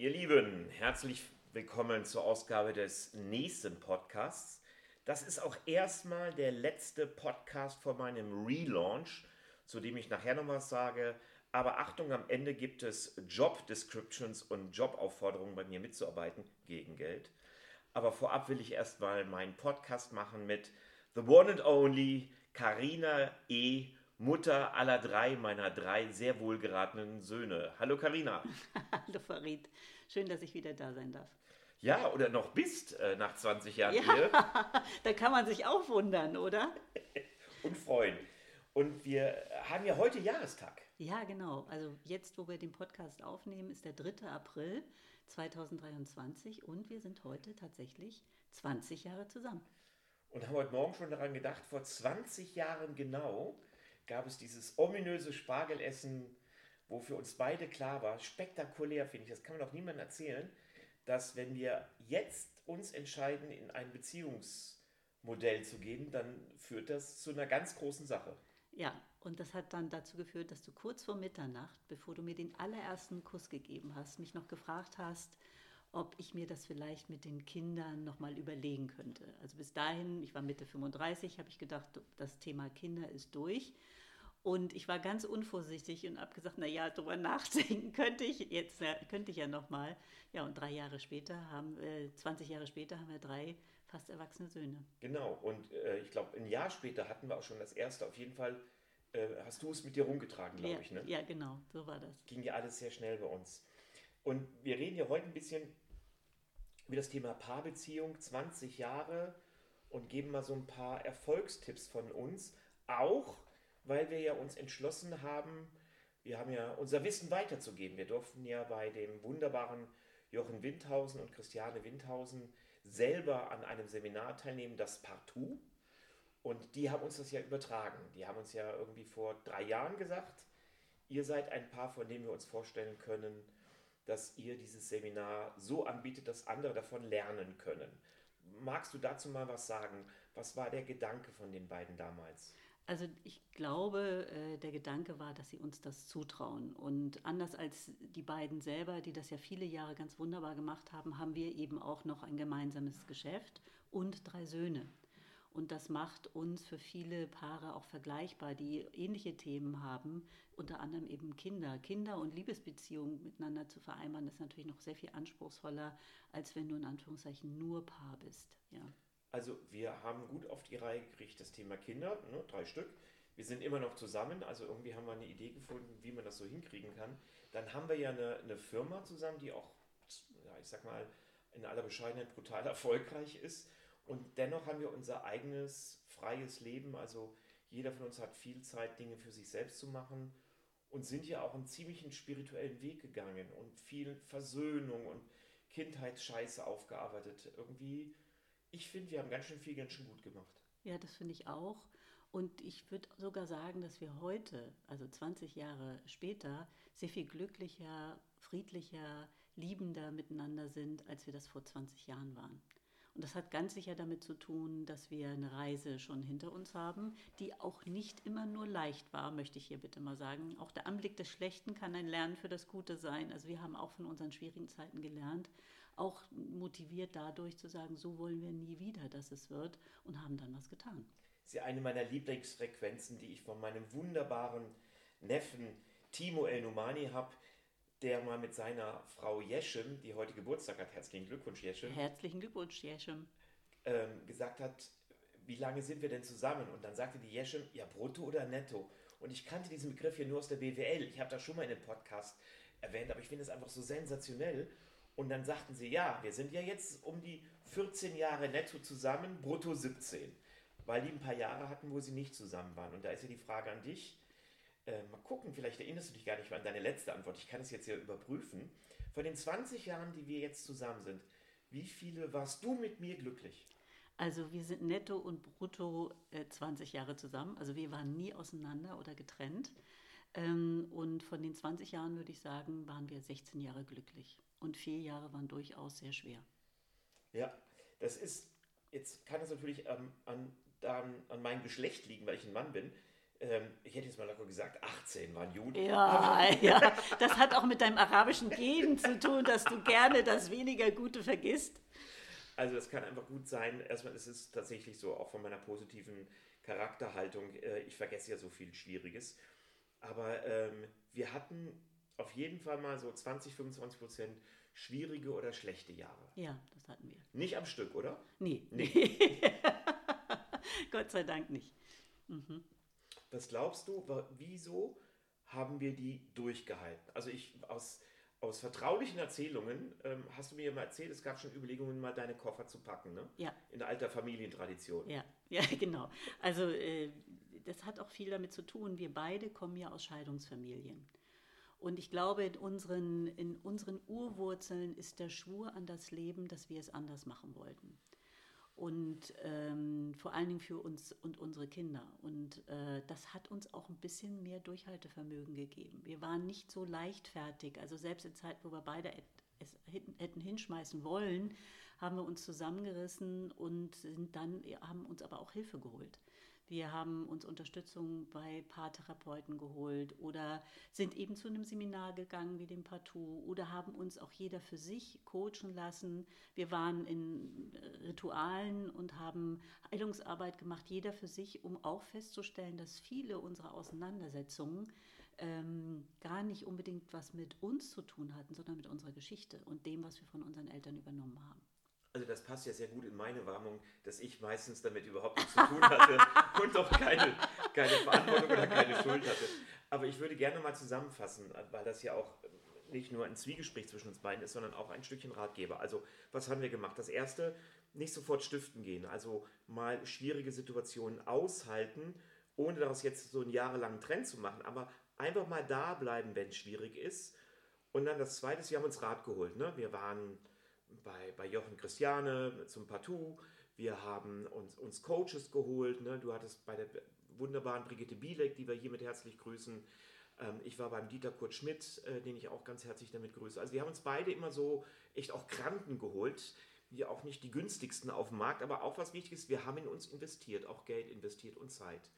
Ihr Lieben, herzlich willkommen zur Ausgabe des nächsten Podcasts. Das ist auch erstmal der letzte Podcast vor meinem Relaunch, zu dem ich nachher noch was sage. Aber Achtung, am Ende gibt es Job Descriptions und Jobaufforderungen bei mir mitzuarbeiten gegen Geld. Aber vorab will ich erstmal meinen Podcast machen mit The One and Only Karina E. Mutter aller drei meiner drei sehr wohlgeratenen Söhne. Hallo Karina. Hallo Farid. Schön, dass ich wieder da sein darf. Ja, oder noch bist äh, nach 20 Jahren ja, hier. da kann man sich auch wundern, oder? Und freuen. Und wir haben ja heute Jahrestag. Ja, genau. Also jetzt, wo wir den Podcast aufnehmen, ist der 3. April 2023 und wir sind heute tatsächlich 20 Jahre zusammen. Und haben heute Morgen schon daran gedacht, vor 20 Jahren genau gab es dieses ominöse Spargelessen, wo für uns beide klar war, spektakulär finde ich, das kann man doch niemandem erzählen, dass wenn wir jetzt uns entscheiden, in ein Beziehungsmodell zu gehen, dann führt das zu einer ganz großen Sache. Ja, und das hat dann dazu geführt, dass du kurz vor Mitternacht, bevor du mir den allerersten Kuss gegeben hast, mich noch gefragt hast, ob ich mir das vielleicht mit den Kindern nochmal überlegen könnte. Also bis dahin, ich war Mitte 35, habe ich gedacht, das Thema Kinder ist durch. Und ich war ganz unvorsichtig und habe gesagt, naja, darüber nachdenken könnte ich jetzt, könnte ich ja nochmal. Ja, und drei Jahre später haben, äh, 20 Jahre später haben wir drei fast erwachsene Söhne. Genau, und äh, ich glaube, ein Jahr später hatten wir auch schon das erste. Auf jeden Fall äh, hast du es mit dir rumgetragen, glaube ja, ich. Ne? Ja, genau, so war das. Ging ja alles sehr schnell bei uns. Und wir reden ja heute ein bisschen über das Thema Paarbeziehung, 20 Jahre und geben mal so ein paar Erfolgstipps von uns. Auch, weil wir ja uns entschlossen haben, wir haben ja unser Wissen weiterzugeben. Wir durften ja bei dem wunderbaren Jochen Windhausen und Christiane Windhausen selber an einem Seminar teilnehmen, das Partout. Und die haben uns das ja übertragen. Die haben uns ja irgendwie vor drei Jahren gesagt, ihr seid ein Paar, von dem wir uns vorstellen können, dass ihr dieses Seminar so anbietet, dass andere davon lernen können. Magst du dazu mal was sagen? Was war der Gedanke von den beiden damals? Also ich glaube, äh, der Gedanke war, dass sie uns das zutrauen. Und anders als die beiden selber, die das ja viele Jahre ganz wunderbar gemacht haben, haben wir eben auch noch ein gemeinsames Geschäft und drei Söhne. Und das macht uns für viele Paare auch vergleichbar, die ähnliche Themen haben, unter anderem eben Kinder. Kinder und Liebesbeziehungen miteinander zu vereinbaren, ist natürlich noch sehr viel anspruchsvoller, als wenn du in Anführungszeichen nur Paar bist. Ja. Also wir haben gut auf die Reihe gekriegt das Thema Kinder, ne, drei Stück. Wir sind immer noch zusammen, also irgendwie haben wir eine Idee gefunden, wie man das so hinkriegen kann. Dann haben wir ja eine, eine Firma zusammen, die auch, ja, ich sag mal, in aller Bescheidenheit brutal erfolgreich ist. Und dennoch haben wir unser eigenes freies Leben. Also jeder von uns hat viel Zeit, Dinge für sich selbst zu machen und sind ja auch einen ziemlichen spirituellen Weg gegangen und viel Versöhnung und Kindheitsscheiße aufgearbeitet. Irgendwie ich finde, wir haben ganz schön viel, ganz schön gut gemacht. Ja, das finde ich auch. Und ich würde sogar sagen, dass wir heute, also 20 Jahre später, sehr viel glücklicher, friedlicher, liebender miteinander sind, als wir das vor 20 Jahren waren. Und das hat ganz sicher damit zu tun, dass wir eine Reise schon hinter uns haben, die auch nicht immer nur leicht war, möchte ich hier bitte mal sagen. Auch der Anblick des Schlechten kann ein Lernen für das Gute sein. Also wir haben auch von unseren schwierigen Zeiten gelernt auch motiviert dadurch zu sagen, so wollen wir nie wieder, dass es wird und haben dann was getan. Das ist ja eine meiner Lieblingsfrequenzen, die ich von meinem wunderbaren Neffen Timo El Numani habe, der mal mit seiner Frau Jeschem, die heute Geburtstag hat, herzlichen Glückwunsch Jeschem. Herzlichen Glückwunsch Jeschem. Ähm, gesagt hat, wie lange sind wir denn zusammen? Und dann sagte die Jeschem, ja, brutto oder netto? Und ich kannte diesen Begriff hier nur aus der BWL. Ich habe das schon mal in dem Podcast erwähnt, aber ich finde es einfach so sensationell. Und dann sagten sie, ja, wir sind ja jetzt um die 14 Jahre netto zusammen, brutto 17. Weil die ein paar Jahre hatten, wo sie nicht zusammen waren. Und da ist ja die Frage an dich. Äh, mal gucken, vielleicht erinnerst du dich gar nicht mehr an deine letzte Antwort. Ich kann es jetzt ja überprüfen. Von den 20 Jahren, die wir jetzt zusammen sind, wie viele warst du mit mir glücklich? Also wir sind netto und brutto äh, 20 Jahre zusammen. Also wir waren nie auseinander oder getrennt. Ähm, und von den 20 Jahren würde ich sagen, waren wir 16 Jahre glücklich. Und vier Jahre waren durchaus sehr schwer. Ja, das ist, jetzt kann es natürlich ähm, an, an, an meinem Geschlecht liegen, weil ich ein Mann bin. Ähm, ich hätte jetzt mal locker gesagt, 18 waren Juden. Ja, ja, das hat auch mit deinem arabischen Gen zu tun, dass du gerne das weniger Gute vergisst. Also das kann einfach gut sein. Erstmal ist es tatsächlich so, auch von meiner positiven Charakterhaltung, äh, ich vergesse ja so viel Schwieriges. Aber ähm, wir hatten auf jeden Fall mal so 20, 25 Prozent schwierige oder schlechte Jahre. Ja, das hatten wir. Nicht am Stück, oder? Nee. nee. Gott sei Dank nicht. Mhm. Was glaubst du, wieso haben wir die durchgehalten? Also ich aus, aus vertraulichen Erzählungen ähm, hast du mir mal erzählt, es gab schon Überlegungen, mal deine Koffer zu packen, ne? Ja. In alter Familientradition. Ja, ja, genau. Also äh, das hat auch viel damit zu tun. Wir beide kommen ja aus Scheidungsfamilien. Und ich glaube, in unseren, in unseren Urwurzeln ist der Schwur an das Leben, dass wir es anders machen wollten und ähm, vor allen Dingen für uns und unsere Kinder. Und äh, das hat uns auch ein bisschen mehr Durchhaltevermögen gegeben. Wir waren nicht so leichtfertig. Also selbst in Zeiten, wo wir beide es hätten hinschmeißen wollen, haben wir uns zusammengerissen und sind dann, haben uns aber auch Hilfe geholt. Wir haben uns Unterstützung bei Paartherapeuten geholt oder sind eben zu einem Seminar gegangen wie dem Partout oder haben uns auch jeder für sich coachen lassen. Wir waren in Ritualen und haben Heilungsarbeit gemacht, jeder für sich, um auch festzustellen, dass viele unserer Auseinandersetzungen ähm, gar nicht unbedingt was mit uns zu tun hatten, sondern mit unserer Geschichte und dem, was wir von unseren Eltern übernommen haben. Also das passt ja sehr gut in meine Warnung, dass ich meistens damit überhaupt nichts zu tun hatte und auch keine, keine Verantwortung oder keine Schuld hatte. Aber ich würde gerne mal zusammenfassen, weil das ja auch nicht nur ein Zwiegespräch zwischen uns beiden ist, sondern auch ein Stückchen Ratgeber. Also was haben wir gemacht? Das Erste, nicht sofort stiften gehen, also mal schwierige Situationen aushalten, ohne daraus jetzt so einen jahrelangen Trend zu machen, aber einfach mal da bleiben, wenn es schwierig ist. Und dann das Zweite, wir haben uns Rat geholt. Ne? Wir waren bei, bei Jochen Christiane zum Partout. Wir haben uns, uns Coaches geholt. Ne? Du hattest bei der wunderbaren Brigitte Bielek, die wir hiermit herzlich grüßen. Ähm, ich war beim Dieter Kurt Schmidt, äh, den ich auch ganz herzlich damit grüße. Also wir haben uns beide immer so echt auch Kranken geholt. Wir auch nicht die günstigsten auf dem Markt, aber auch was wichtig ist, wir haben in uns investiert, auch Geld investiert und Zeit.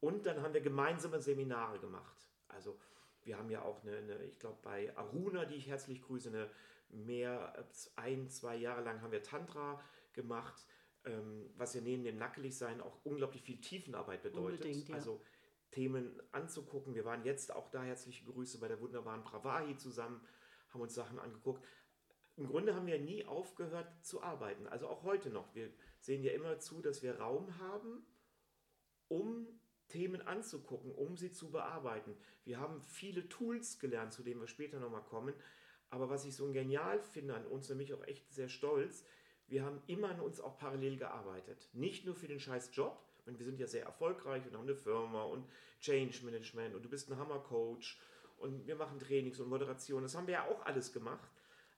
Und dann haben wir gemeinsame Seminare gemacht. Also wir haben ja auch eine, eine ich glaube bei Aruna, die ich herzlich grüße, eine mehr als ein, zwei Jahre lang haben wir Tantra gemacht, ähm, was ja neben dem Nackeligsein auch unglaublich viel Tiefenarbeit bedeutet. Ja. Also Themen anzugucken. Wir waren jetzt auch da herzliche Grüße bei der wunderbaren Bravahi zusammen, haben uns Sachen angeguckt. Im Grunde haben wir nie aufgehört zu arbeiten, also auch heute noch. Wir sehen ja immer zu, dass wir Raum haben, um Themen anzugucken, um sie zu bearbeiten. Wir haben viele Tools gelernt, zu denen wir später nochmal kommen, aber was ich so genial finde an uns, nämlich auch echt sehr stolz, wir haben immer an uns auch parallel gearbeitet. Nicht nur für den scheiß Job, und wir sind ja sehr erfolgreich und haben eine Firma und Change Management und du bist ein Hammer-Coach und wir machen Trainings und Moderation. Das haben wir ja auch alles gemacht.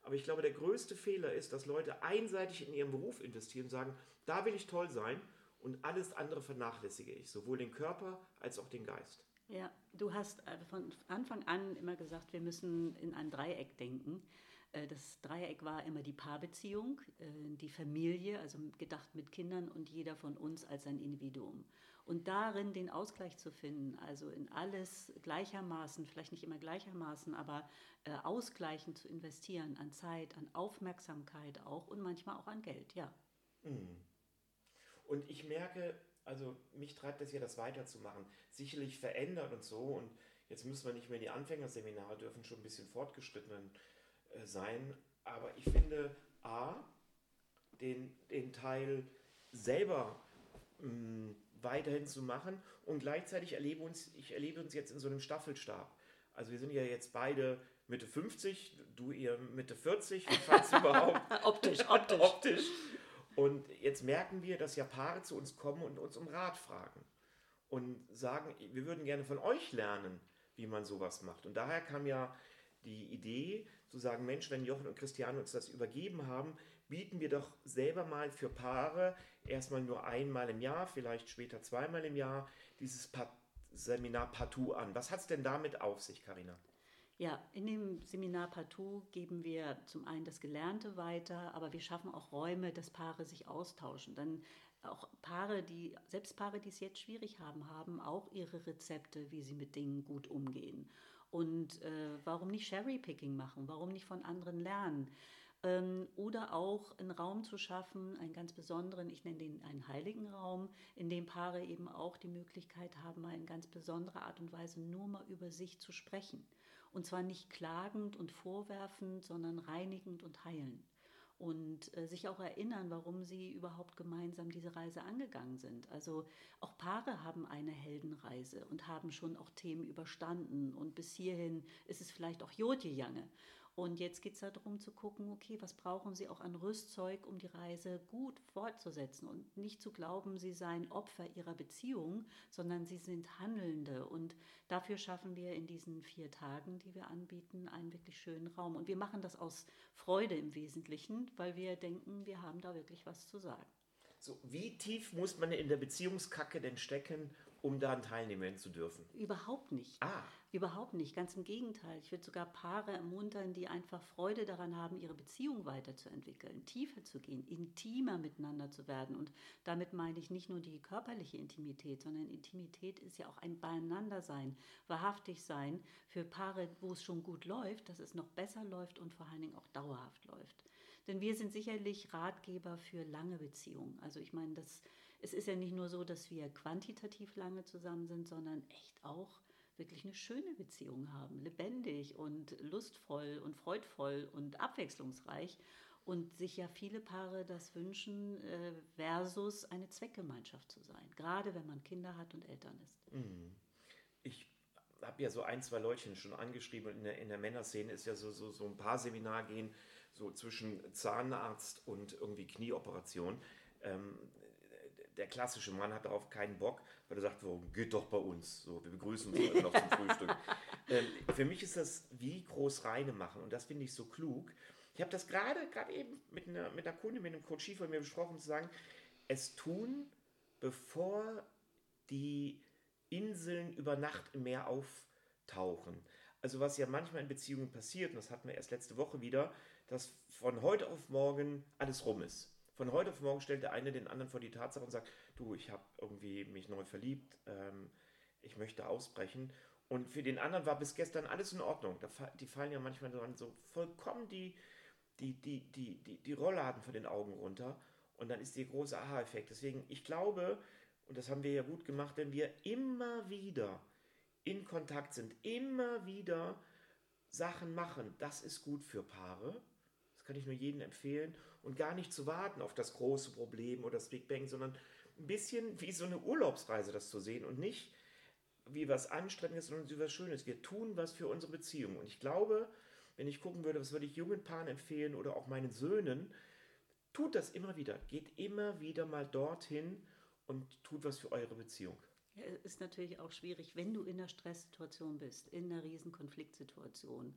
Aber ich glaube, der größte Fehler ist, dass Leute einseitig in ihren Beruf investieren und sagen, da will ich toll sein und alles andere vernachlässige ich, sowohl den Körper als auch den Geist. Ja, du hast äh, von Anfang an immer gesagt, wir müssen in ein Dreieck denken. Äh, das Dreieck war immer die Paarbeziehung, äh, die Familie, also gedacht mit Kindern und jeder von uns als ein Individuum. Und darin den Ausgleich zu finden, also in alles gleichermaßen, vielleicht nicht immer gleichermaßen, aber ausgleichend zu investieren an Zeit, an Aufmerksamkeit auch und manchmal auch an Geld, ja. Mhm. Und ich merke, also mich treibt es ja, das weiterzumachen. Sicherlich verändert und so. Und jetzt müssen wir nicht mehr die Anfängerseminare dürfen schon ein bisschen fortgeschritten äh, sein. Aber ich finde, A, den, den Teil selber mh, mm, weiterhin zu machen und gleichzeitig erlebe uns, ich erlebe uns jetzt in so einem Staffelstab. Also wir sind ja jetzt beide Mitte 50, du ihr Mitte 40, falls überhaupt. optisch, optisch. optisch. Und jetzt merken wir, dass ja Paare zu uns kommen und uns um Rat fragen und sagen, wir würden gerne von euch lernen, wie man sowas macht. Und daher kam ja die Idee zu sagen, Mensch, wenn Jochen und Christiane uns das übergeben haben, bieten wir doch selber mal für Paare erstmal nur einmal im Jahr, vielleicht später zweimal im Jahr, dieses Seminar Partout an. Was hat es denn damit auf sich, Karina? Ja, in dem Seminar Partout geben wir zum einen das Gelernte weiter, aber wir schaffen auch Räume, dass Paare sich austauschen. Dann auch Paare, die, selbst Paare, die es jetzt schwierig haben, haben auch ihre Rezepte, wie sie mit Dingen gut umgehen. Und äh, warum nicht Sherry-Picking machen? Warum nicht von anderen lernen? Ähm, oder auch einen Raum zu schaffen, einen ganz besonderen, ich nenne den einen heiligen Raum, in dem Paare eben auch die Möglichkeit haben, mal in ganz besonderer Art und Weise nur mal über sich zu sprechen. Und zwar nicht klagend und vorwerfend, sondern reinigend und heilend. Und äh, sich auch erinnern, warum sie überhaupt gemeinsam diese Reise angegangen sind. Also auch Paare haben eine Heldenreise und haben schon auch Themen überstanden. Und bis hierhin ist es vielleicht auch Jodje Jange. Und jetzt geht es darum zu gucken, okay, was brauchen Sie auch an Rüstzeug, um die Reise gut fortzusetzen und nicht zu glauben, Sie seien Opfer Ihrer Beziehung, sondern Sie sind Handelnde. Und dafür schaffen wir in diesen vier Tagen, die wir anbieten, einen wirklich schönen Raum. Und wir machen das aus Freude im Wesentlichen, weil wir denken, wir haben da wirklich was zu sagen. So, wie tief muss man in der Beziehungskacke denn stecken, um daran teilnehmen zu dürfen? Überhaupt nicht. Ah. Überhaupt nicht. Ganz im Gegenteil. Ich würde sogar Paare ermuntern, die einfach Freude daran haben, ihre Beziehung weiterzuentwickeln, tiefer zu gehen, intimer miteinander zu werden. Und damit meine ich nicht nur die körperliche Intimität, sondern Intimität ist ja auch ein Beieinandersein, wahrhaftig sein für Paare, wo es schon gut läuft, dass es noch besser läuft und vor allen Dingen auch dauerhaft läuft. Denn wir sind sicherlich Ratgeber für lange Beziehungen. Also ich meine, das es ist ja nicht nur so, dass wir quantitativ lange zusammen sind, sondern echt auch wirklich eine schöne Beziehung haben, lebendig und lustvoll und freudvoll und abwechslungsreich und sich ja viele Paare das wünschen, äh, versus eine Zweckgemeinschaft zu sein, gerade wenn man Kinder hat und Eltern ist. Mhm. Ich habe ja so ein, zwei Leutchen schon angeschrieben und in der, in der Männerszene ist ja so, so, so ein paar Seminar gehen, so zwischen Zahnarzt und irgendwie Knieoperation. Ähm, der klassische Mann hat darauf keinen Bock, weil er sagt, warum geht doch bei uns. So, wir begrüßen uns heute noch zum Frühstück. Ähm, für mich ist das wie groß reine machen und das finde ich so klug. Ich habe das gerade gerade eben mit einer, mit einer Kundin, mit einem Coach von mir besprochen, zu sagen, es tun, bevor die Inseln über Nacht im Meer auftauchen. Also was ja manchmal in Beziehungen passiert, und das hatten wir erst letzte Woche wieder, dass von heute auf morgen alles rum ist. Von heute auf morgen stellt der eine den anderen vor die Tatsache und sagt, du, ich habe irgendwie mich neu verliebt, ähm, ich möchte ausbrechen. Und für den anderen war bis gestern alles in Ordnung. die fallen ja manchmal so vollkommen die, die, die, die, die, die Rollladen von den Augen runter. Und dann ist der große Aha-Effekt. Deswegen, ich glaube, und das haben wir ja gut gemacht, wenn wir immer wieder in Kontakt sind, immer wieder Sachen machen, das ist gut für Paare. Das kann ich nur jedem empfehlen und gar nicht zu warten auf das große Problem oder das Big Bang, sondern ein bisschen wie so eine Urlaubsreise das zu sehen und nicht wie was Anstrengendes, sondern wie was Schönes. Wir tun was für unsere Beziehung. Und ich glaube, wenn ich gucken würde, was würde ich jungen Paaren empfehlen oder auch meinen Söhnen, tut das immer wieder. Geht immer wieder mal dorthin und tut was für eure Beziehung. Ja, ist natürlich auch schwierig, wenn du in einer Stresssituation bist, in einer riesen Konfliktsituation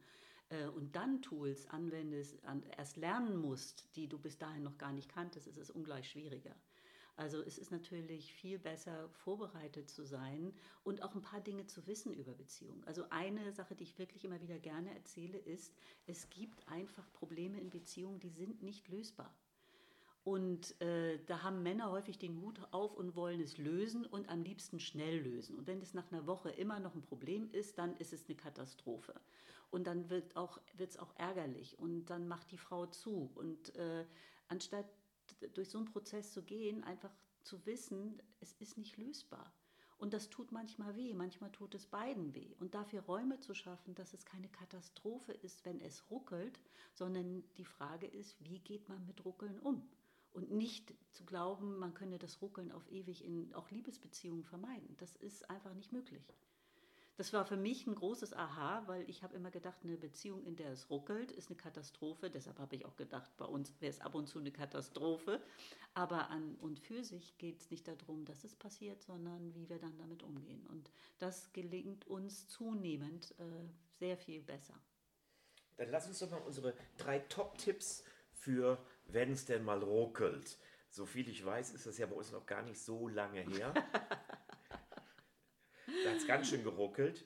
äh, und dann Tools anwendest, an, erst lernen musst, die du bis dahin noch gar nicht kanntest, ist es ungleich schwieriger. Also es ist natürlich viel besser vorbereitet zu sein und auch ein paar Dinge zu wissen über Beziehungen. Also eine Sache, die ich wirklich immer wieder gerne erzähle, ist, es gibt einfach Probleme in Beziehungen, die sind nicht lösbar. Und äh, da haben Männer häufig den Hut auf und wollen es lösen und am liebsten schnell lösen. Und wenn es nach einer Woche immer noch ein Problem ist, dann ist es eine Katastrophe. Und dann wird es auch, auch ärgerlich und dann macht die Frau zu. Und äh, anstatt durch so einen Prozess zu gehen, einfach zu wissen, es ist nicht lösbar. Und das tut manchmal weh, manchmal tut es beiden weh. Und dafür Räume zu schaffen, dass es keine Katastrophe ist, wenn es ruckelt, sondern die Frage ist, wie geht man mit Ruckeln um? Und nicht zu glauben, man könne das Ruckeln auf ewig in auch Liebesbeziehungen vermeiden. Das ist einfach nicht möglich. Das war für mich ein großes Aha, weil ich habe immer gedacht, eine Beziehung, in der es ruckelt, ist eine Katastrophe. Deshalb habe ich auch gedacht, bei uns wäre es ab und zu eine Katastrophe. Aber an und für sich geht es nicht darum, dass es passiert, sondern wie wir dann damit umgehen. Und das gelingt uns zunehmend äh, sehr viel besser. Dann lass uns doch mal unsere drei Top-Tipps für, wenn es denn mal ruckelt. So viel ich weiß, ist das ja bei uns noch gar nicht so lange her. Da hat es ganz schön geruckelt.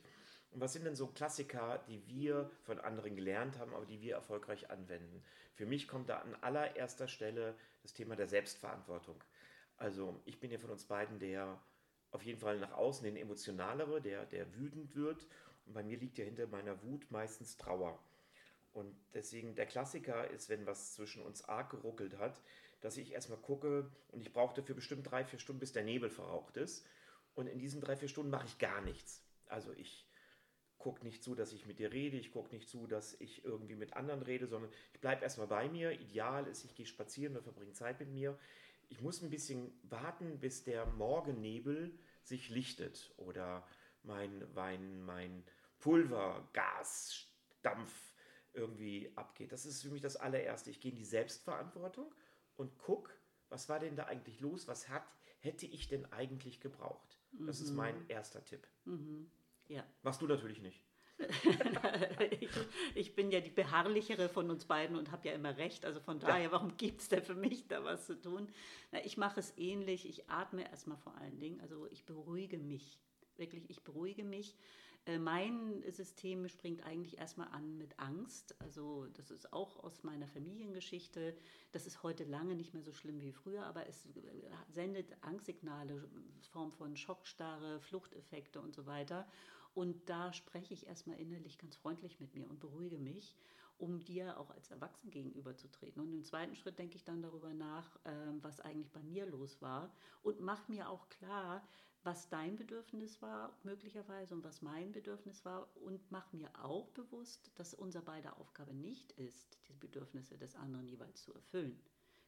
Und was sind denn so Klassiker, die wir von anderen gelernt haben, aber die wir erfolgreich anwenden? Für mich kommt da an allererster Stelle das Thema der Selbstverantwortung. Also ich bin ja von uns beiden der auf jeden Fall nach außen den emotionalere, der, der wütend wird. Und bei mir liegt ja hinter meiner Wut meistens Trauer. Und deswegen der Klassiker ist, wenn was zwischen uns arg geruckelt hat, dass ich erstmal gucke und ich brauche dafür bestimmt drei, vier Stunden, bis der Nebel verraucht ist. Und in diesen drei, vier Stunden mache ich gar nichts. Also ich gucke nicht zu, dass ich mit dir rede, ich gucke nicht zu, dass ich irgendwie mit anderen rede, sondern ich bleibe erstmal bei mir. Ideal ist, ich gehe spazieren und verbringe Zeit mit mir. Ich muss ein bisschen warten, bis der Morgennebel sich lichtet oder mein, mein, mein Pulver, Gas, Dampf irgendwie abgeht. Das ist für mich das allererste. Ich gehe in die Selbstverantwortung und gucke, was war denn da eigentlich los? Was hat, hätte ich denn eigentlich gebraucht? Das mhm. ist mein erster Tipp. Mhm. Ja. Machst du natürlich nicht. ich, ich, bin ja die beharrlichere von uns beiden und habe ja immer recht. Also von daher, ja. warum gibt es denn für mich da was zu tun? Na, ich mache es ähnlich. Ich atme erstmal vor allen Dingen. Also ich beruhige mich. Wirklich, ich beruhige mich. Äh, mein System springt eigentlich erstmal an mit Angst. Also das ist auch aus meiner Familiengeschichte. Das ist heute lange nicht mehr so schlimm wie früher, aber es äh, sendet Angstsignale, Form von Schockstarre, Fluchteffekte und so weiter. Und da spreche ich erstmal innerlich ganz freundlich mit mir und beruhige mich, um dir auch als Erwachsen gegenüberzutreten. Und im zweiten Schritt denke ich dann darüber nach, ähm, was eigentlich bei mir los war und mache mir auch klar, was dein Bedürfnis war, möglicherweise, und was mein Bedürfnis war, und mache mir auch bewusst, dass unser beider Aufgabe nicht ist, die Bedürfnisse des anderen jeweils zu erfüllen.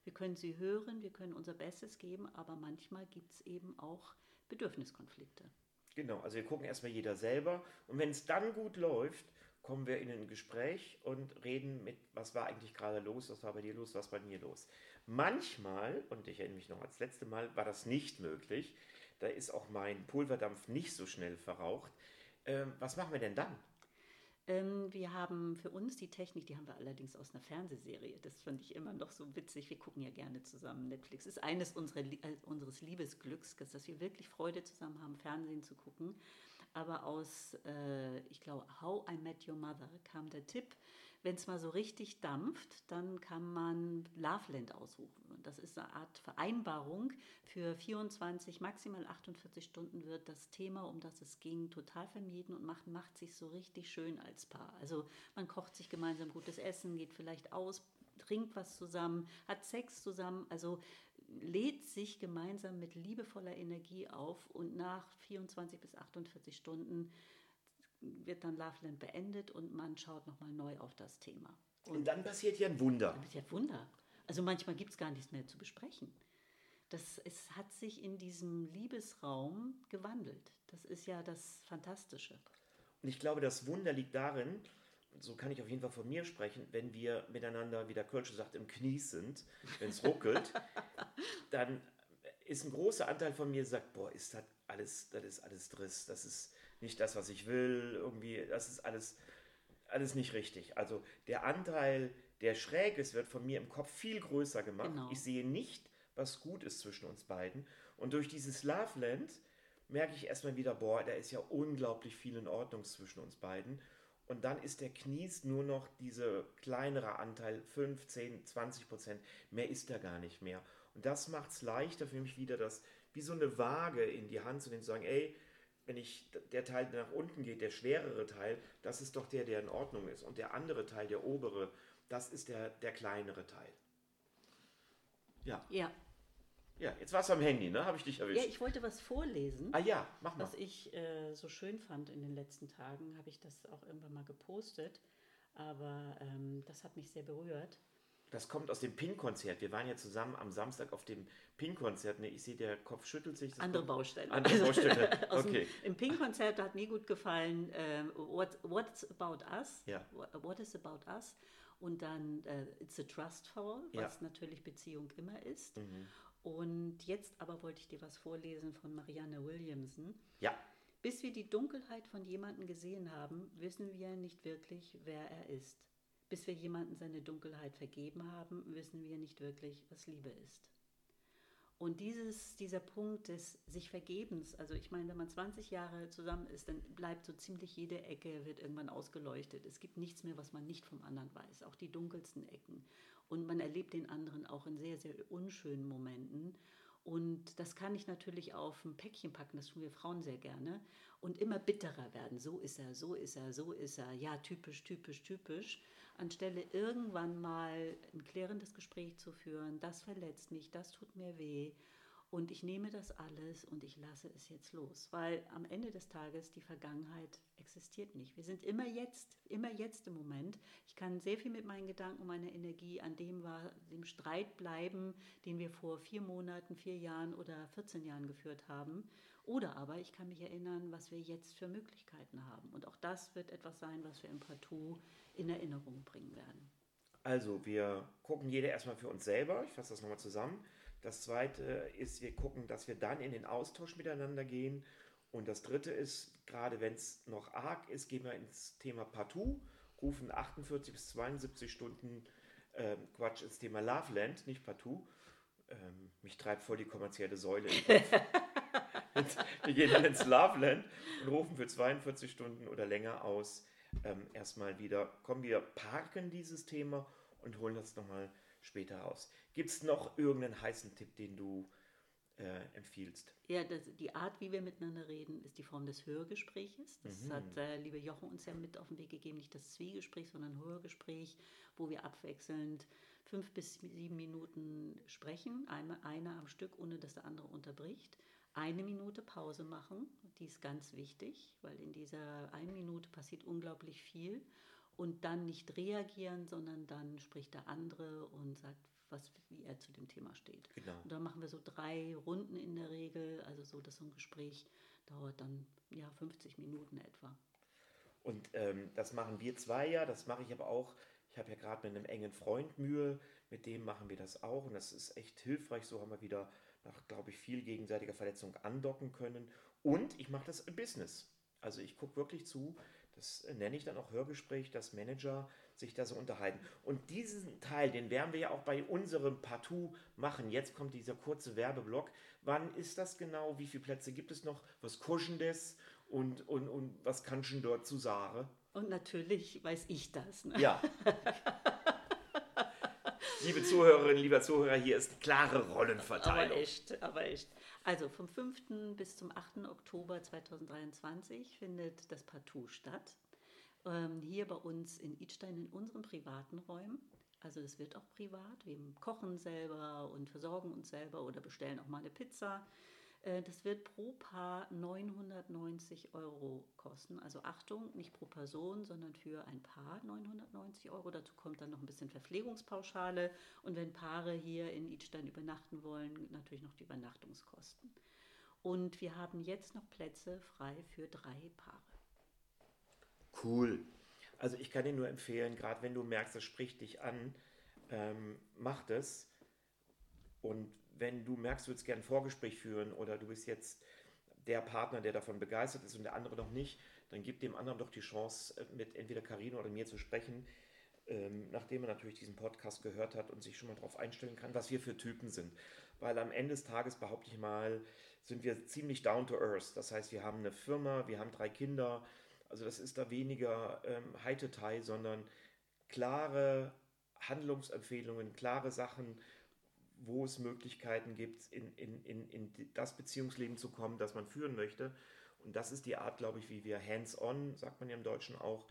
Wir können sie hören, wir können unser Bestes geben, aber manchmal gibt es eben auch Bedürfniskonflikte. Genau, also wir gucken erstmal jeder selber und wenn es dann gut läuft, kommen wir in ein Gespräch und reden mit, was war eigentlich gerade los, was war bei dir los, was bei mir los. Manchmal, und ich erinnere mich noch als letzte Mal, war das nicht möglich. Da ist auch mein Pulverdampf nicht so schnell verraucht. Ähm, was machen wir denn dann? Ähm, wir haben für uns die Technik, die haben wir allerdings aus einer Fernsehserie. Das fand ich immer noch so witzig. Wir gucken ja gerne zusammen Netflix. Ist eines unserer, äh, unseres Liebesglücks, dass wir wirklich Freude zusammen haben, Fernsehen zu gucken. Aber aus, äh, ich glaube, How I Met Your Mother kam der Tipp, wenn es mal so richtig dampft, dann kann man Loveland ausrufen. Und das ist eine Art Vereinbarung. Für 24, maximal 48 Stunden wird das Thema, um das es ging, total vermieden und macht, macht sich so richtig schön als Paar. Also man kocht sich gemeinsam gutes Essen, geht vielleicht aus, trinkt was zusammen, hat Sex zusammen. Also lädt sich gemeinsam mit liebevoller Energie auf und nach 24 bis 48 Stunden wird dann Loveland beendet und man schaut nochmal neu auf das Thema. Und, und, dann passiert ja ein Wunder. Dann passiert Wunder. Also manchmal gibt es gar nichts mehr zu besprechen. Das, es hat sich in diesem Liebesraum gewandelt. Das ist ja das Fantastische. Und ich glaube, das Wunder liegt darin, so kann ich auf jeden Fall von mir sprechen, wenn wir miteinander, wie der Kölsche sagt, im Knies sind, wenn es ruckelt, dann ist ein großer Anteil von mir, sagt, boah, ist das alles, das ist alles Driss, das ist nicht das, was ich will, irgendwie, das ist alles, alles nicht richtig. Also der Anteil, der schräg ist, wird von mir im Kopf viel größer gemacht. Genau. Ich sehe nicht, was gut ist zwischen uns beiden. Und durch dieses Loveland merke ich erstmal wieder, boah, da ist ja unglaublich viel in Ordnung zwischen uns beiden. Und dann ist der Knies nur noch dieser kleinere Anteil, 5, 10, 20 Prozent. Mehr ist da gar nicht mehr. Und das macht es leichter für mich wieder, das wie so eine Waage in die Hand zu nehmen, zu sagen, ey, wenn ich der Teil, der nach unten geht, der schwerere Teil, das ist doch der, der in Ordnung ist. Und der andere Teil, der obere, das ist der, der kleinere Teil. Ja. Ja. Ja, jetzt warst du am Handy, ne? Habe ich dich erwischt. Ja, ich wollte was vorlesen. Ah ja, mach mal. Was ich äh, so schön fand in den letzten Tagen, habe ich das auch irgendwann mal gepostet. Aber ähm, das hat mich sehr berührt. Das kommt aus dem Pink-Konzert. Wir waren ja zusammen am Samstag auf dem Pink-Konzert. Ne, ich sehe, der Kopf schüttelt sich. Andere Baustelle. Andere also, Baustelle. Okay. Dem, Im Pink-Konzert hat mir gut gefallen, äh, what, What's About Us? Ja. What is About Us? Und dann äh, It's a Trust Fall, was ja. natürlich Beziehung immer ist. Mhm. Und jetzt aber wollte ich dir was vorlesen von Marianne Williamson. Ja. Bis wir die Dunkelheit von jemandem gesehen haben, wissen wir nicht wirklich, wer er ist. Bis wir jemanden seine Dunkelheit vergeben haben, wissen wir nicht wirklich, was Liebe ist. Und dieses, dieser Punkt des sich Vergebens, also ich meine, wenn man 20 Jahre zusammen ist, dann bleibt so ziemlich jede Ecke, wird irgendwann ausgeleuchtet. Es gibt nichts mehr, was man nicht vom anderen weiß, auch die dunkelsten Ecken. Und man erlebt den anderen auch in sehr, sehr unschönen Momenten. Und das kann ich natürlich auf ein Päckchen packen, das tun wir Frauen sehr gerne. Und immer bitterer werden. So ist er, so ist er, so ist er. Ja, typisch, typisch, typisch. Anstelle irgendwann mal ein klärendes Gespräch zu führen, das verletzt mich, das tut mir weh. Und ich nehme das alles und ich lasse es jetzt los, weil am Ende des Tages die Vergangenheit existiert nicht. Wir sind immer jetzt, immer jetzt im Moment. Ich kann sehr viel mit meinen Gedanken meiner Energie an dem, dem Streit bleiben, den wir vor vier Monaten, vier Jahren oder 14 Jahren geführt haben. Oder aber ich kann mich erinnern, was wir jetzt für Möglichkeiten haben. Und auch das wird etwas sein, was wir im Partout in Erinnerung bringen werden. Also wir gucken jeder erstmal für uns selber. Ich fasse das nochmal zusammen. Das zweite ist, wir gucken, dass wir dann in den Austausch miteinander gehen. Und das dritte ist, gerade wenn es noch arg ist, gehen wir ins Thema Partout, rufen 48 bis 72 Stunden äh, Quatsch ins Thema Loveland, nicht Partout. Ähm, mich treibt voll die kommerzielle Säule im Kopf. wir gehen dann ins Loveland und rufen für 42 Stunden oder länger aus. Ähm, erstmal wieder, kommen wir parken dieses Thema und holen das nochmal später raus. Gibt es noch irgendeinen heißen Tipp, den du äh, empfiehlst? Ja, das, die Art, wie wir miteinander reden, ist die Form des Hörgespräches. Das mhm. hat äh, liebe Jochen uns ja mit auf den Weg gegeben, nicht das Zwiegespräch, sondern Hörgespräch, wo wir abwechselnd fünf bis sieben Minuten sprechen, eine, einer am Stück, ohne dass der andere unterbricht. Eine Minute Pause machen, die ist ganz wichtig, weil in dieser einen Minute passiert unglaublich viel und dann nicht reagieren, sondern dann spricht der andere und sagt, was, wie er zu dem Thema steht. Genau. Und dann machen wir so drei Runden in der Regel, also so, dass so ein Gespräch dauert dann ja 50 Minuten etwa. Und ähm, das machen wir zwei ja, das mache ich aber auch. Ich habe ja gerade mit einem engen Freund Mühe, mit dem machen wir das auch und das ist echt hilfreich. So haben wir wieder nach, glaube ich, viel gegenseitiger Verletzung andocken können. Und ich mache das im Business. Also ich gucke wirklich zu, das nenne ich dann auch Hörgespräch, dass Manager sich da so unterhalten. Und diesen Teil, den werden wir ja auch bei unserem Partout machen. Jetzt kommt dieser kurze Werbeblock. Wann ist das genau? Wie viele Plätze gibt es noch? Was kuschen das? Und, und, und was kannst du dort zu sagen? Und natürlich weiß ich das. Ne? Ja. Liebe Zuhörerinnen, lieber Zuhörer, hier ist klare Rollenverteilung. Aber echt, aber echt. Also vom 5. bis zum 8. Oktober 2023 findet das Partout statt. Ähm, hier bei uns in Idstein in unseren privaten Räumen. Also es wird auch privat. Wir kochen selber und versorgen uns selber oder bestellen auch mal eine Pizza. Äh, das wird pro Paar 990 Euro kosten. Also Achtung, nicht pro Person, sondern für ein Paar 990 Euro. Dazu kommt dann noch ein bisschen Verpflegungspauschale. Und wenn Paare hier in Idstein übernachten wollen, natürlich noch die Übernachtungskosten. Und wir haben jetzt noch Plätze frei für drei Paare. Cool. Also ich kann dir nur empfehlen, gerade wenn du merkst, das spricht dich an, ähm, mach das. Und wenn du merkst, du würdest gerne ein Vorgespräch führen oder du bist jetzt der Partner, der davon begeistert ist und der andere noch nicht, dann gib dem anderen doch die Chance, äh, mit entweder Karina oder mir zu sprechen, ähm, nachdem er natürlich diesen Podcast gehört hat und sich schon mal darauf einstellen kann, was wir für Typen sind. Weil am Ende des Tages, behaupte ich mal, sind wir ziemlich down to earth. Das heißt, wir haben eine Firma, wir haben drei Kinder. Also das ist da weniger ähm, High-to-Tie, sondern klare Handlungsempfehlungen, klare Sachen, wo es Möglichkeiten gibt, in, in, in, in das Beziehungsleben zu kommen, das man führen möchte. Und das ist die Art, glaube ich, wie wir hands-on, sagt man ja im Deutschen auch,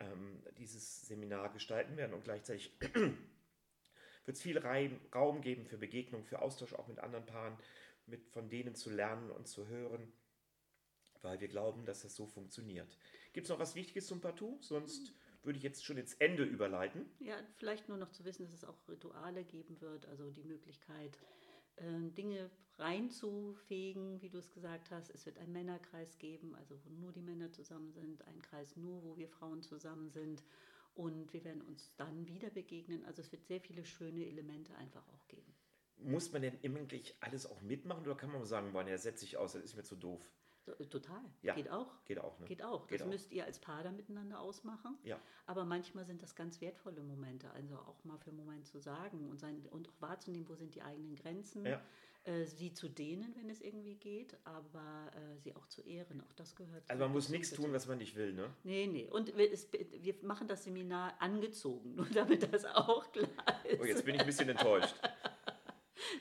ähm, dieses Seminar gestalten werden. Und gleichzeitig wird es viel Raum geben für Begegnung, für Austausch auch mit anderen Paaren, mit von denen zu lernen und zu hören, weil wir glauben, dass das so funktioniert. Gibt es noch was Wichtiges zum Partout? Sonst würde ich jetzt schon ins Ende überleiten. Ja, vielleicht nur noch zu wissen, dass es auch Rituale geben wird, also die Möglichkeit, ähm, Dinge reinzufegen, wie du es gesagt hast. Es wird einen Männerkreis geben, also wo nur die Männer zusammen sind, ein Kreis nur, wo wir Frauen zusammen sind. Und wir werden uns dann wieder begegnen. Also es wird sehr viele schöne Elemente einfach auch geben. Muss man denn immer alles auch mitmachen oder kann man sagen, boah, der setzt sich aus, das ist mir zu doof? Total. Ja. Geht auch. Geht auch, ne? Geht auch. Geht das auch. müsst ihr als Paar dann miteinander ausmachen. Ja. Aber manchmal sind das ganz wertvolle Momente. Also auch mal für einen Moment zu sagen und, sein, und auch wahrzunehmen, wo sind die eigenen Grenzen. Ja. Äh, sie zu dehnen, wenn es irgendwie geht, aber äh, sie auch zu ehren. Auch das gehört Also man muss nichts tun, was man nicht will, ne? Nee, nee. Und wir, es, wir machen das Seminar angezogen, nur damit das auch klar ist. Oh, jetzt bin ich ein bisschen enttäuscht.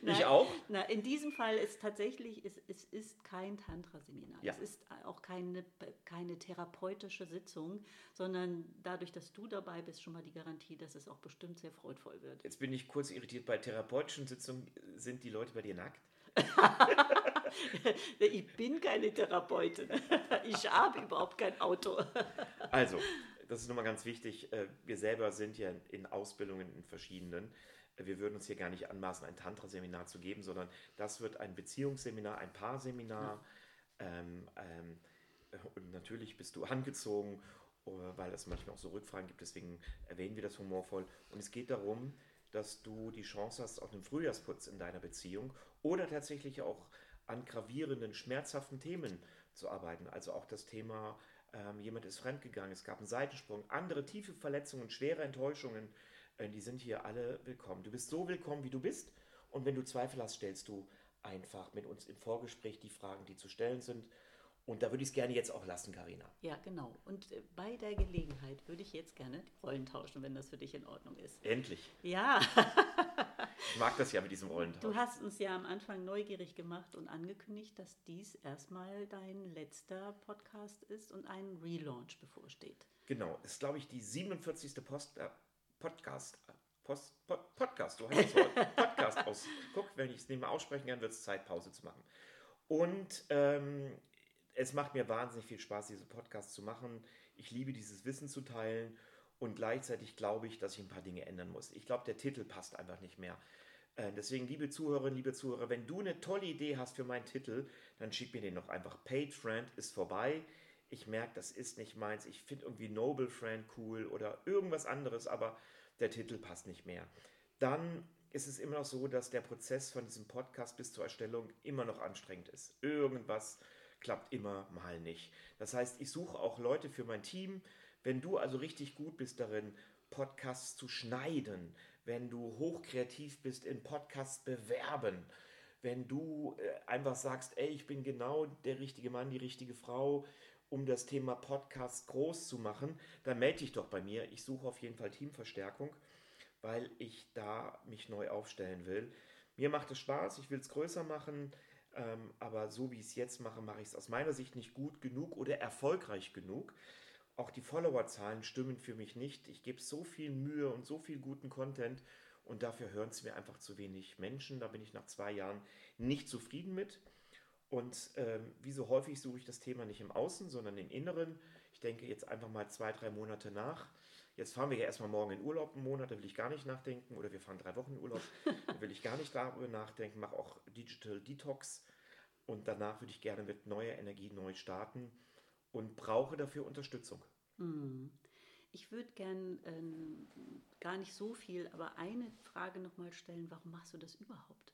Nein, Ich auch? Na, in diesem Fall ist tatsächlich, es, es ist kein Tantra-Seminar. Ja. Es ist auch keine, keine therapeutische Sitzung, sondern dadurch, dass du dabei bist, schon mal die Garantie, dass es auch bestimmt sehr freudvoll wird. Jetzt bin ich kurz irritiert. Bei therapeutischen Sitzungen sind die Leute bei dir nackt? Ich bin keine Therapeutin. Ich habe überhaupt kein Auto. Also, das ist nochmal ganz wichtig. äh, Wir selber sind ja in Ausbildungen in verschiedenen. Wir würden uns hier gar nicht anmaßen, ein Tantra-Seminar zu geben, sondern das wird ein Beziehungsseminar, ein Paarseminar. Ähm, ähm, äh, und natürlich bist du angezogen, äh, weil es manchmal auch so Rückfragen gibt. Deswegen erwähnen wir das humorvoll. Und es geht darum, dass du die Chance hast auf einen Frühjahrsputz in deiner Beziehung oder tatsächlich auch an gravierenden, schmerzhaften Themen zu arbeiten. Also auch das Thema, ähm, jemand ist fremdgegangen, es gab einen Seitensprung, andere tiefe Verletzungen, schwere Enttäuschungen, die sind hier alle willkommen. Du bist so willkommen, wie du bist. Und wenn du Zweifel hast, stellst du einfach mit uns im Vorgespräch die Fragen, die zu stellen sind. Und da würde ich es gerne jetzt auch lassen, Karina. Ja, genau. Und äh, bei der Gelegenheit würde ich jetzt gerne die Rollen tauschen, wenn das für dich in Ordnung ist. Endlich. Ja, Ich mag das ja mit diesem du Rollentausch. hast uns ja am Anfang neugierig gemacht und angekündigt, dass dies erstmal dein letzter Podcast ist und ein Relaunch bevorsteht. Genau, ist glaube ich die 47. Post, äh, Podcast. äh, Post, Pod, Podcast, so heißt das Wort. Podcast aus. Guck, wenn ich es nicht mehr aussprechen kann, wird es Zeit, Pause zu machen. Und ähm, es macht mir wahnsinnig viel Spaß, diese Podcasts zu machen. Ich liebe dieses Wissen zu teilen und gleichzeitig glaube ich, dass ich ein paar Dinge ändern muss. Ich glaube, der Titel passt einfach nicht mehr. Äh, Deswegen, liebe Zuhörerinnen, liebe Zuhörer, wenn du eine tolle Idee hast für meinen Titel, dann schick mir den noch einfach. Paid Friend ist vorbei. Ich merke, das ist nicht meins. Ich finde irgendwie Noble Friend cool oder irgendwas anderes, aber der Titel passt nicht mehr. Dann ist es immer noch so, dass der Prozess von diesem Podcast bis zur Erstellung immer noch anstrengend ist. Irgendwas klappt immer mal nicht. Das heißt, ich suche auch Leute für mein Team. Wenn du also richtig gut bist darin, Podcasts zu schneiden, wenn du hochkreativ bist in Podcasts bewerben, wenn du äh, einfach sagst, ey, ich bin genau der richtige Mann, die richtige Frau, um das Thema Podcast groß zu machen, dann melde dich doch bei mir. Ich suche auf jeden Fall Teamverstärkung, weil ich da mich neu aufstellen will. Mir macht es Spaß, ich will es größer machen, ähm, aber so wie ich es jetzt mache, mache ich es aus meiner Sicht nicht gut genug oder erfolgreich genug. Auch die Followerzahlen stimmen für mich nicht. Ich gebe so viel Mühe und so viel guten Content und dafür hören es mir einfach zu wenig Menschen. Da bin ich nach zwei Jahren nicht zufrieden mit. Und ähm, wie so häufig suche ich das Thema nicht im Außen, sondern im Inneren. Ich denke jetzt einfach mal zwei, drei Monate nach. Jetzt fahren wir ja erstmal morgen in Urlaub einen Monat, da will ich gar nicht nachdenken. Oder wir fahren drei Wochen in Urlaub, da will ich gar nicht darüber nachdenken. Mache auch Digital Detox. Und danach würde ich gerne mit neuer Energie neu starten und brauche dafür Unterstützung. Ich würde gern ähm, gar nicht so viel, aber eine Frage nochmal stellen, warum machst du das überhaupt?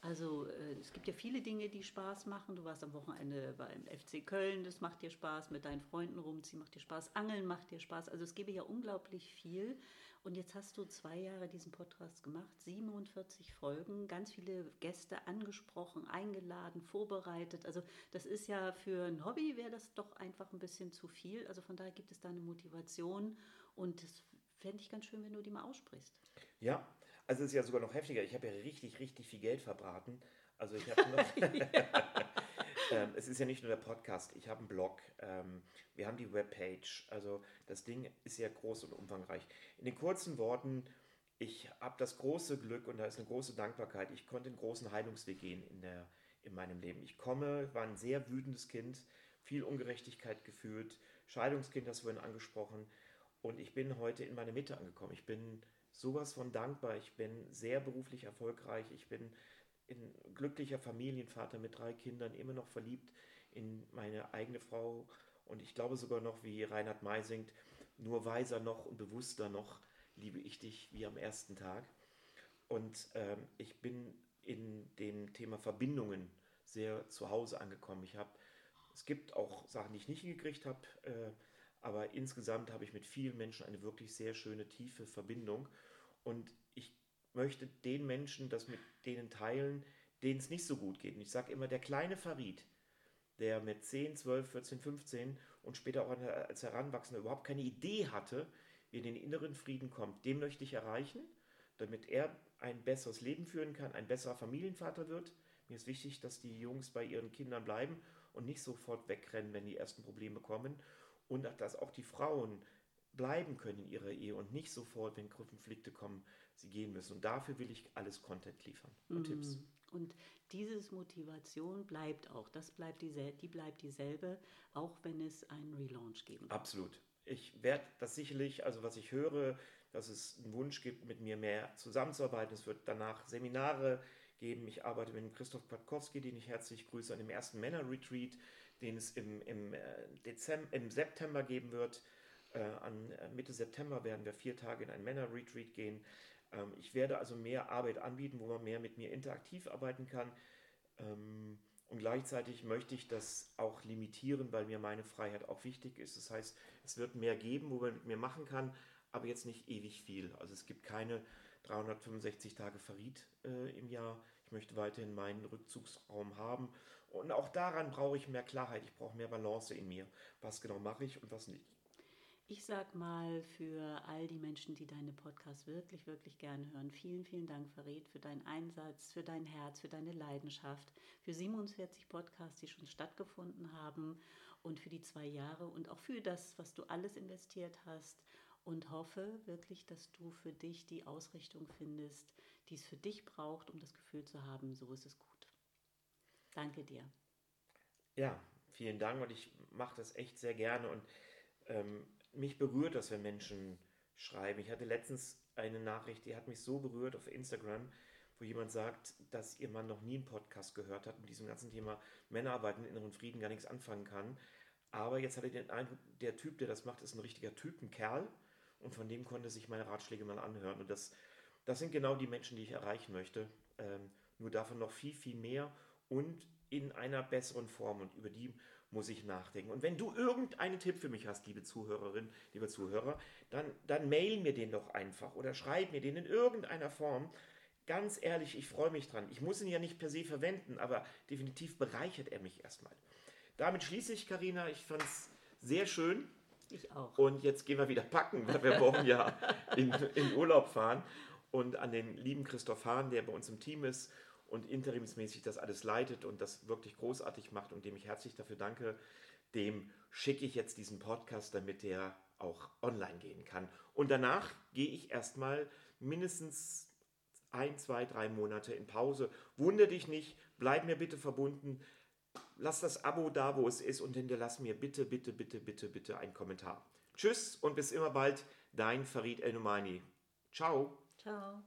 Also äh, es gibt ja viele Dinge, die Spaß machen. Du warst am Wochenende beim FC Köln, das macht dir Spaß, mit deinen Freunden rumziehen macht dir Spaß, Angeln macht dir Spaß. Also es gäbe ja unglaublich viel. Und jetzt hast du zwei Jahre diesen Podcast gemacht, 47 Folgen, ganz viele Gäste angesprochen, eingeladen, vorbereitet. Also das ist ja für ein Hobby, wäre das doch einfach ein bisschen zu viel. Also von daher gibt es da eine Motivation und das fände ich ganz schön, wenn du die mal aussprichst. Ja, also es ist ja sogar noch heftiger. Ich habe ja richtig, richtig viel Geld verbraten. Also ich habe noch. ähm, es ist ja nicht nur der Podcast, ich habe einen Blog, ähm, wir haben die Webpage. Also das Ding ist ja groß und umfangreich. In den kurzen Worten, ich habe das große Glück und da ist eine große Dankbarkeit. Ich konnte einen großen Heilungsweg gehen in, der, in meinem Leben. Ich komme, war ein sehr wütendes Kind, viel Ungerechtigkeit gefühlt, Scheidungskind, das vorhin angesprochen. Und ich bin heute in meine Mitte angekommen. Ich bin sowas von dankbar. Ich bin sehr beruflich erfolgreich. Ich bin ein glücklicher Familienvater mit drei Kindern, immer noch verliebt in meine eigene Frau. Und ich glaube sogar noch, wie Reinhard May singt, nur weiser noch und bewusster noch liebe ich dich wie am ersten Tag. Und ähm, ich bin in dem Thema Verbindungen sehr zu Hause angekommen. Ich habe Es gibt auch Sachen, die ich nicht hingekriegt habe, äh, aber insgesamt habe ich mit vielen Menschen eine wirklich sehr schöne, tiefe Verbindung. Und ich möchte den Menschen das mit denen teilen, denen es nicht so gut geht. Und ich sage immer, der kleine Farid, der mit 10, 12, 14, 15 und später auch als Heranwachsender überhaupt keine Idee hatte, wie in den inneren Frieden kommt, den möchte ich erreichen, damit er ein besseres Leben führen kann, ein besserer Familienvater wird. Mir ist wichtig, dass die Jungs bei ihren Kindern bleiben und nicht sofort wegrennen, wenn die ersten Probleme kommen. Und dass auch die Frauen bleiben können in ihrer Ehe und nicht sofort, wenn Konflikte kommen, sie gehen müssen. Und dafür will ich alles Content liefern und mm. Tipps. Und diese Motivation bleibt auch, das bleibt dieselbe, die bleibt dieselbe, auch wenn es einen Relaunch geben wird. Absolut. Ich werde das sicherlich, also was ich höre, dass es einen Wunsch gibt, mit mir mehr zusammenzuarbeiten. Es wird danach Seminare geben. Ich arbeite mit dem Christoph Patkowski, den ich herzlich grüße, an dem ersten Männer-Retreat, den es im, im, äh, Dezember, im September geben wird. Äh, an äh, Mitte September werden wir vier Tage in ein Männer-Retreat gehen. Ähm, ich werde also mehr Arbeit anbieten, wo man mehr mit mir interaktiv arbeiten kann. Ähm, und gleichzeitig möchte ich das auch limitieren, weil mir meine Freiheit auch wichtig ist. Das heißt, es wird mehr geben, wo man mit mir machen kann, aber jetzt nicht ewig viel. Also es gibt keine 365 Tage Verriet äh, im Jahr. Ich möchte weiterhin meinen Rückzugsraum haben. Und auch daran brauche ich mehr Klarheit. Ich brauche mehr Balance in mir. Was genau mache ich und was nicht. Ich sag mal für all die Menschen, die deine Podcasts wirklich, wirklich gerne hören, vielen, vielen Dank, Farid, für deinen Einsatz, für dein Herz, für deine Leidenschaft, für 47 Podcasts, die schon stattgefunden haben und für die zwei Jahre und auch für das, was du alles investiert hast und hoffe wirklich, dass du für dich die Ausrichtung findest, die es für dich braucht, um das Gefühl zu haben, so ist es gut. Danke dir. Ja, vielen Dank und ich mache das echt sehr gerne und ähm, mich berührt das, wenn Menschen schreiben. Ich hatte letztens eine Nachricht, die hat mich so berührt auf Instagram, wo jemand sagt, dass ihr Mann noch nie einen Podcast gehört hat und diesem ganzen Thema Männerarbeit und inneren Frieden gar nichts anfangen kann. Aber jetzt hat er den Eindruck, der Typ, der das macht, ist ein richtiger Typenkerl und von dem konnte sich meine Ratschläge mal anhören. Und das, das sind genau die Menschen, die ich erreichen möchte. Ähm, nur davon noch viel, viel mehr und in einer besseren Form und über die muss ich nachdenken. Und wenn du irgendeinen Tipp für mich hast, liebe Zuhörerin, liebe Zuhörer, dann, dann mail mir den doch einfach oder schreib mir den in irgendeiner Form. Ganz ehrlich, ich freue mich dran. Ich muss ihn ja nicht per se verwenden, aber definitiv bereichert er mich erstmal. Damit schließe ich, Karina. Ich fand es sehr schön. Ich auch. Und jetzt gehen wir wieder packen, weil wir morgen ja in, in Urlaub fahren. Und an den lieben Christoph Hahn, der bei uns im Team ist und interimsmäßig das alles leitet und das wirklich großartig macht und dem ich herzlich dafür danke, dem schicke ich jetzt diesen Podcast, damit der auch online gehen kann. Und danach gehe ich erstmal mindestens ein, zwei, drei Monate in Pause. Wunder dich nicht, bleib mir bitte verbunden. Lass das Abo da, wo es ist und hinterlass mir bitte, bitte, bitte, bitte, bitte einen Kommentar. Tschüss und bis immer bald, dein Farid El Numani. Ciao. Ciao.